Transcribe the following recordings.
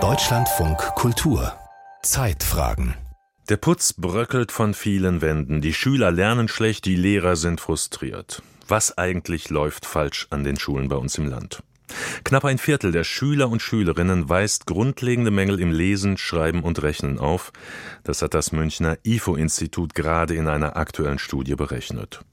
Deutschlandfunk Kultur Zeitfragen der Putz bröckelt von vielen Wänden, die Schüler lernen schlecht, die Lehrer sind frustriert. Was eigentlich läuft falsch an den Schulen bei uns im Land? Knapp ein Viertel der Schüler und Schülerinnen weist grundlegende Mängel im Lesen, Schreiben und Rechnen auf. Das hat das Münchner IFO-Institut gerade in einer aktuellen Studie berechnet.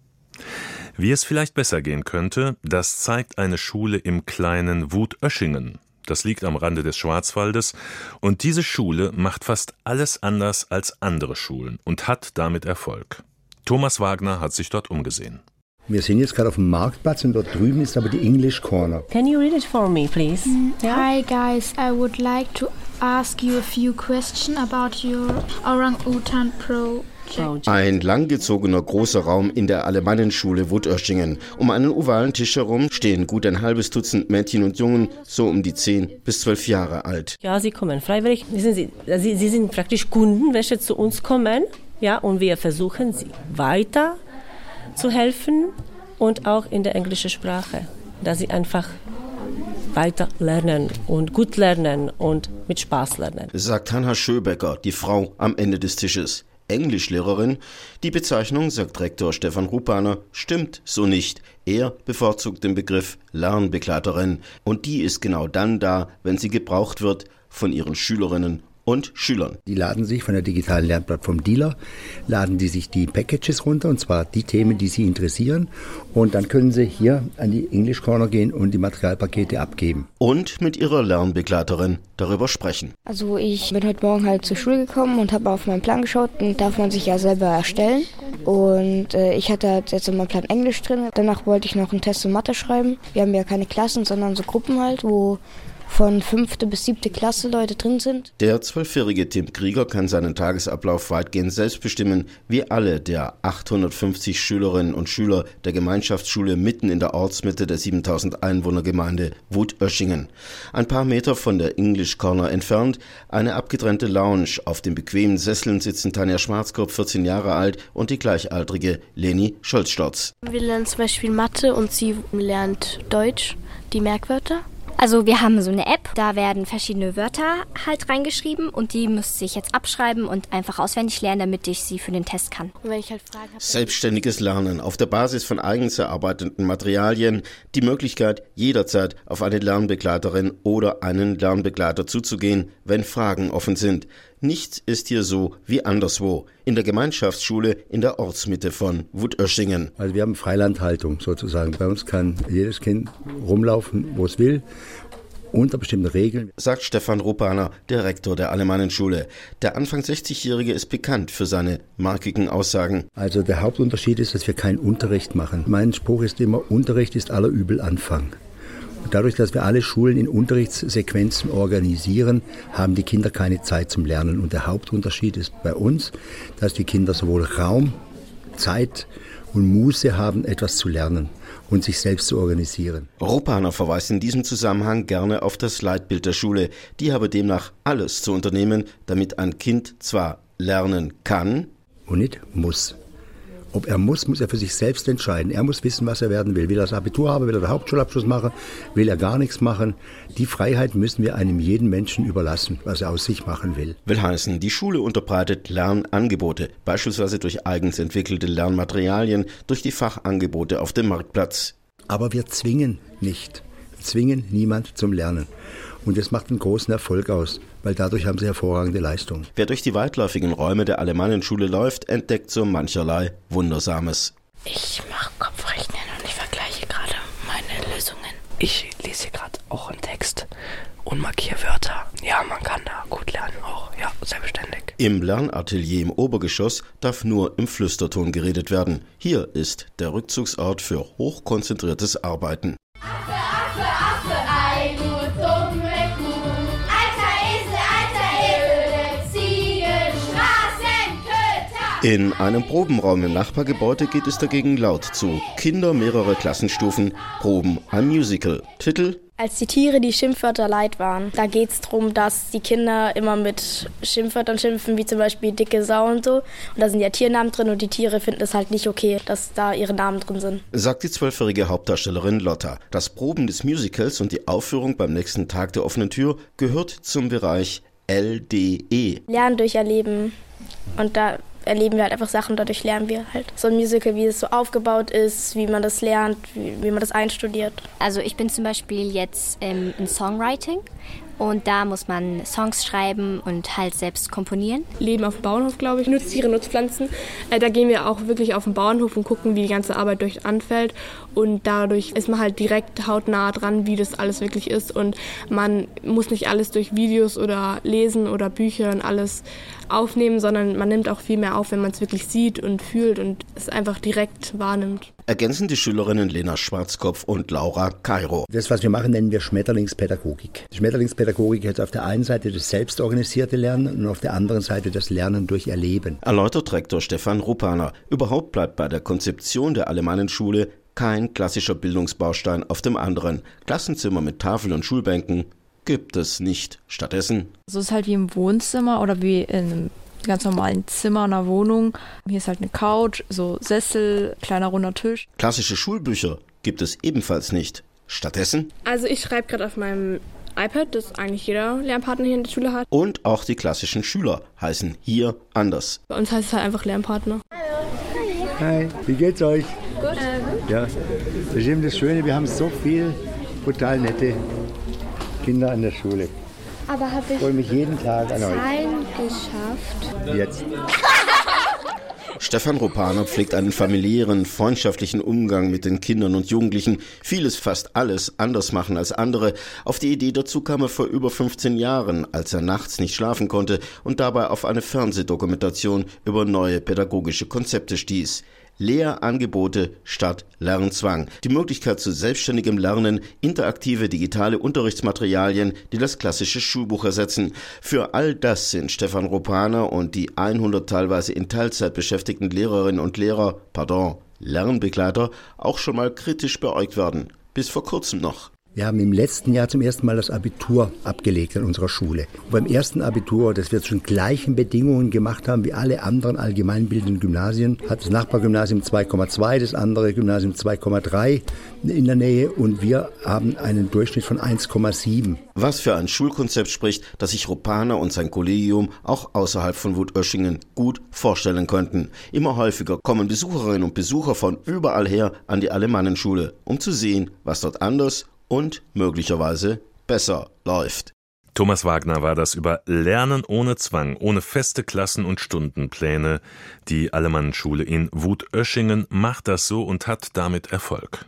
Wie es vielleicht besser gehen könnte, das zeigt eine Schule im kleinen Wutöschingen. Das liegt am Rande des Schwarzwaldes und diese Schule macht fast alles anders als andere Schulen und hat damit Erfolg. Thomas Wagner hat sich dort umgesehen. Wir sind jetzt gerade auf dem Marktplatz und dort drüben ist aber die English Corner. Can you read it for me, please? Mm, yeah? Hi guys, I would like to ask you a few questions about your Orang-Utan Pro ein langgezogener großer Raum in der Alemannenschule Wutöschingen. Um einen ovalen Tisch herum stehen gut ein halbes Dutzend Mädchen und Jungen, so um die 10 bis 12 Jahre alt. Ja, sie kommen freiwillig. Sie, sie, sie sind praktisch Kunden, welche zu uns kommen. Ja, und wir versuchen, sie weiter zu helfen und auch in der englischen Sprache, dass sie einfach weiter lernen und gut lernen und mit Spaß lernen. Sagt Hanna Schöbecker, die Frau am Ende des Tisches. Englischlehrerin. Die Bezeichnung, sagt Rektor Stefan Rupaner, stimmt so nicht. Er bevorzugt den Begriff Lernbegleiterin und die ist genau dann da, wenn sie gebraucht wird von ihren Schülerinnen und Schülern. Die laden sich von der digitalen Lernplattform Dealer, laden die sich die Packages runter, und zwar die Themen, die sie interessieren. Und dann können sie hier an die English Corner gehen und die Materialpakete abgeben. Und mit ihrer Lernbegleiterin darüber sprechen. Also ich bin heute Morgen halt zur Schule gekommen und habe auf meinen Plan geschaut und darf man sich ja selber erstellen. Und äh, ich hatte halt jetzt in meinem Plan Englisch drin. Danach wollte ich noch einen Test in Mathe schreiben. Wir haben ja keine Klassen, sondern so Gruppen halt, wo von fünfte bis siebte Klasse Leute drin sind. Der zwölfjährige Tim Krieger kann seinen Tagesablauf weitgehend selbst bestimmen, wie alle der 850 Schülerinnen und Schüler der Gemeinschaftsschule mitten in der Ortsmitte der 7000 Einwohnergemeinde Wutöschingen. Ein paar Meter von der English Corner entfernt, eine abgetrennte Lounge. Auf den bequemen Sesseln sitzen Tanja Schwarzkopf, 14 Jahre alt, und die gleichaltrige Leni Scholzstotz. Wir lernen zum Beispiel Mathe und sie lernt Deutsch, die Merkwörter. Also wir haben so eine App, da werden verschiedene Wörter halt reingeschrieben und die müsste ich jetzt abschreiben und einfach auswendig lernen, damit ich sie für den Test kann. Und wenn ich halt Fragen habe, Selbstständiges Lernen auf der Basis von eigens erarbeiteten Materialien, die Möglichkeit jederzeit auf eine Lernbegleiterin oder einen Lernbegleiter zuzugehen, wenn Fragen offen sind. Nichts ist hier so wie anderswo. In der Gemeinschaftsschule in der Ortsmitte von Wutöschingen. Also wir haben Freilandhaltung sozusagen. Bei uns kann jedes Kind rumlaufen, wo es will unter bestimmten Regeln. Sagt Stefan Rupaner, der Rektor der Alemannenschule. Der Anfang 60-Jährige ist bekannt für seine markigen Aussagen. Also der Hauptunterschied ist, dass wir keinen Unterricht machen. Mein Spruch ist immer, Unterricht ist aller Übel Anfang. Dadurch, dass wir alle Schulen in Unterrichtssequenzen organisieren, haben die Kinder keine Zeit zum Lernen. Und der Hauptunterschied ist bei uns, dass die Kinder sowohl Raum, Zeit und Muße haben, etwas zu lernen und sich selbst zu organisieren. Rupaner verweist in diesem Zusammenhang gerne auf das Leitbild der Schule. Die habe demnach alles zu unternehmen, damit ein Kind zwar lernen kann und nicht muss. Ob er muss, muss er für sich selbst entscheiden. Er muss wissen, was er werden will. Will er das Abitur haben, will er den Hauptschulabschluss machen, will er gar nichts machen. Die Freiheit müssen wir einem jeden Menschen überlassen, was er aus sich machen will. Will heißen, die Schule unterbreitet Lernangebote, beispielsweise durch eigens entwickelte Lernmaterialien, durch die Fachangebote auf dem Marktplatz. Aber wir zwingen nicht. Zwingen niemand zum Lernen. Und das macht einen großen Erfolg aus, weil dadurch haben sie hervorragende Leistungen. Wer durch die weitläufigen Räume der Alemannenschule läuft, entdeckt so mancherlei Wundersames. Ich mache Kopfrechnen und ich vergleiche gerade meine Lösungen. Ich lese gerade auch einen Text und markiere Wörter. Ja, man kann da gut lernen auch. Ja, selbstständig. Im Lernatelier im Obergeschoss darf nur im Flüsterton geredet werden. Hier ist der Rückzugsort für hochkonzentriertes Arbeiten. Affe, In einem Probenraum im Nachbargebäude geht es dagegen laut zu. Kinder mehrerer Klassenstufen proben ein Musical. Titel Als die Tiere die Schimpfwörter leid waren, da geht es darum, dass die Kinder immer mit Schimpfwörtern schimpfen, wie zum Beispiel dicke Sau und so. Und da sind ja Tiernamen drin und die Tiere finden es halt nicht okay, dass da ihre Namen drin sind. Sagt die zwölfjährige Hauptdarstellerin Lotta. Das Proben des Musicals und die Aufführung beim nächsten Tag der offenen Tür gehört zum Bereich LDE. Lernen durch Erleben. Und da erleben wir halt einfach Sachen, dadurch lernen wir halt. So ein Musical, wie es so aufgebaut ist, wie man das lernt, wie, wie man das einstudiert. Also ich bin zum Beispiel jetzt ähm, in Songwriting und da muss man Songs schreiben und halt selbst komponieren. Leben auf dem Bauernhof, glaube ich, Nutztiere, Nutzpflanzen. Äh, da gehen wir auch wirklich auf den Bauernhof und gucken, wie die ganze Arbeit durch anfällt. Und dadurch ist man halt direkt hautnah dran, wie das alles wirklich ist. Und man muss nicht alles durch Videos oder Lesen oder Bücher und alles aufnehmen, sondern man nimmt auch viel mehr auf, wenn man es wirklich sieht und fühlt und es einfach direkt wahrnimmt. Ergänzen die Schülerinnen Lena Schwarzkopf und Laura Cairo. Das, was wir machen, nennen wir Schmetterlingspädagogik. Die Schmetterlingspädagogik hat auf der einen Seite das selbstorganisierte Lernen und auf der anderen Seite das Lernen durch Erleben. Erläutert Rektor Stefan Rupaner. Überhaupt bleibt bei der Konzeption der Alemannenschule kein klassischer Bildungsbaustein auf dem anderen. Klassenzimmer mit Tafel und Schulbänken gibt es nicht. Stattdessen. So ist halt wie im Wohnzimmer oder wie in einem ganz normalen Zimmer einer Wohnung. Hier ist halt eine Couch, so Sessel, kleiner runder Tisch. Klassische Schulbücher gibt es ebenfalls nicht. Stattdessen. Also ich schreibe gerade auf meinem iPad, das eigentlich jeder Lernpartner hier in der Schule hat. Und auch die klassischen Schüler heißen hier anders. Bei uns heißt es halt einfach Lernpartner. Hi, wie geht's euch? Gut. Ja, das ist eben das Schöne, wir haben so viel total nette Kinder an der Schule. Aber habe ich freue mich jeden Tag an euch. Zahlen geschafft? Jetzt. Stefan Rupaner pflegt einen familiären, freundschaftlichen Umgang mit den Kindern und Jugendlichen, vieles, fast alles anders machen als andere. Auf die Idee dazu kam er vor über 15 Jahren, als er nachts nicht schlafen konnte und dabei auf eine Fernsehdokumentation über neue pädagogische Konzepte stieß. Lehrangebote statt Lernzwang. Die Möglichkeit zu selbstständigem Lernen, interaktive digitale Unterrichtsmaterialien, die das klassische Schulbuch ersetzen. Für all das sind Stefan Rupaner und die 100 teilweise in Teilzeit beschäftigten Lehrerinnen und Lehrer, pardon, Lernbegleiter, auch schon mal kritisch beäugt werden. Bis vor kurzem noch. Wir haben im letzten Jahr zum ersten Mal das Abitur abgelegt an unserer Schule. Und beim ersten Abitur, das wir zu den gleichen Bedingungen gemacht haben wie alle anderen allgemeinbildenden Gymnasien, hat das Nachbargymnasium 2,2, das andere Gymnasium 2,3 in der Nähe und wir haben einen Durchschnitt von 1,7. Was für ein Schulkonzept spricht, das sich Rupana und sein Kollegium auch außerhalb von Wutöschingen gut vorstellen könnten. Immer häufiger kommen Besucherinnen und Besucher von überall her an die Alemannenschule, um zu sehen, was dort anders und möglicherweise besser läuft. Thomas Wagner war das über Lernen ohne Zwang, ohne feste Klassen- und Stundenpläne. Die Alemannenschule in Wutöschingen macht das so und hat damit Erfolg.